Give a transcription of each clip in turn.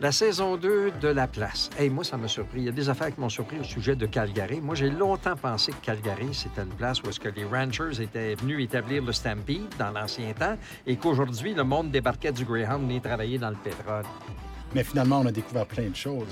La saison 2 de La Place. Hey, moi, ça m'a surpris. Il y a des affaires qui m'ont surpris au sujet de Calgary. Moi, j'ai longtemps pensé que Calgary, c'était une place où les ranchers étaient venus établir le Stampede dans l'ancien temps et qu'aujourd'hui, le monde débarquait du Greyhound venait travailler dans le pétrole. Mais finalement, on a découvert plein de choses.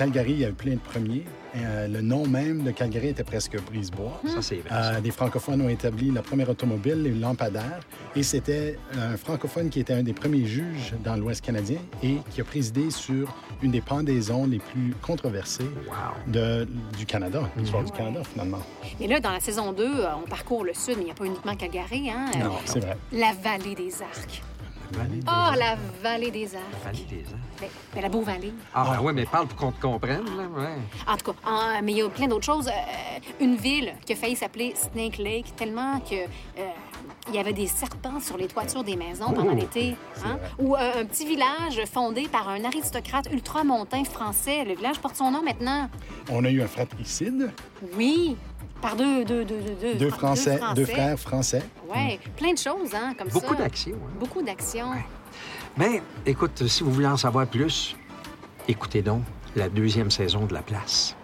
Calgary, il y a eu plein de premiers. Euh, le nom même de Calgary était presque Brisebois. Ça, c'est vrai. Euh, des francophones ont établi la première automobile, les lampadaires, et c'était un francophone qui était un des premiers juges dans l'Ouest canadien et qui a présidé sur une des pendaisons les plus controversées Wow. de, du Canada, l'histoire du Canada, finalement. Et là, dans la saison 2, euh, on parcourt le sud, mais il n'y a pas uniquement Calgary, hein? Euh, Non, c'est vrai. La vallée des Arcs. Vallée Ah, Arcs. la vallée des Arcs. Vallée des Arcs. Ben, ben, la Beau-Vallée. Ah, ben oui, mais parle pour qu'on te comprenne, là. Ouais. En tout cas, en- mais il y a plein d'autres choses. Euh, une ville qui a failli s'appeler Snake Lake, tellement que euh, il y avait des serpents sur les toitures des maisons pendant Oh, l'été. hein? Ou euh, un petit village fondé par un aristocrate ultramontain français. Le village porte son nom maintenant. On a eu un fratricide, Oui, par deux, deux, deux, deux, deux, deux, Fran- Français, deux frères français. Oui, plein de choses, hein, comme Beaucoup ça. d'actions. hein. Beaucoup d'actions. Mais écoute, si vous voulez en savoir plus, écoutez donc la deuxième saison de La Place.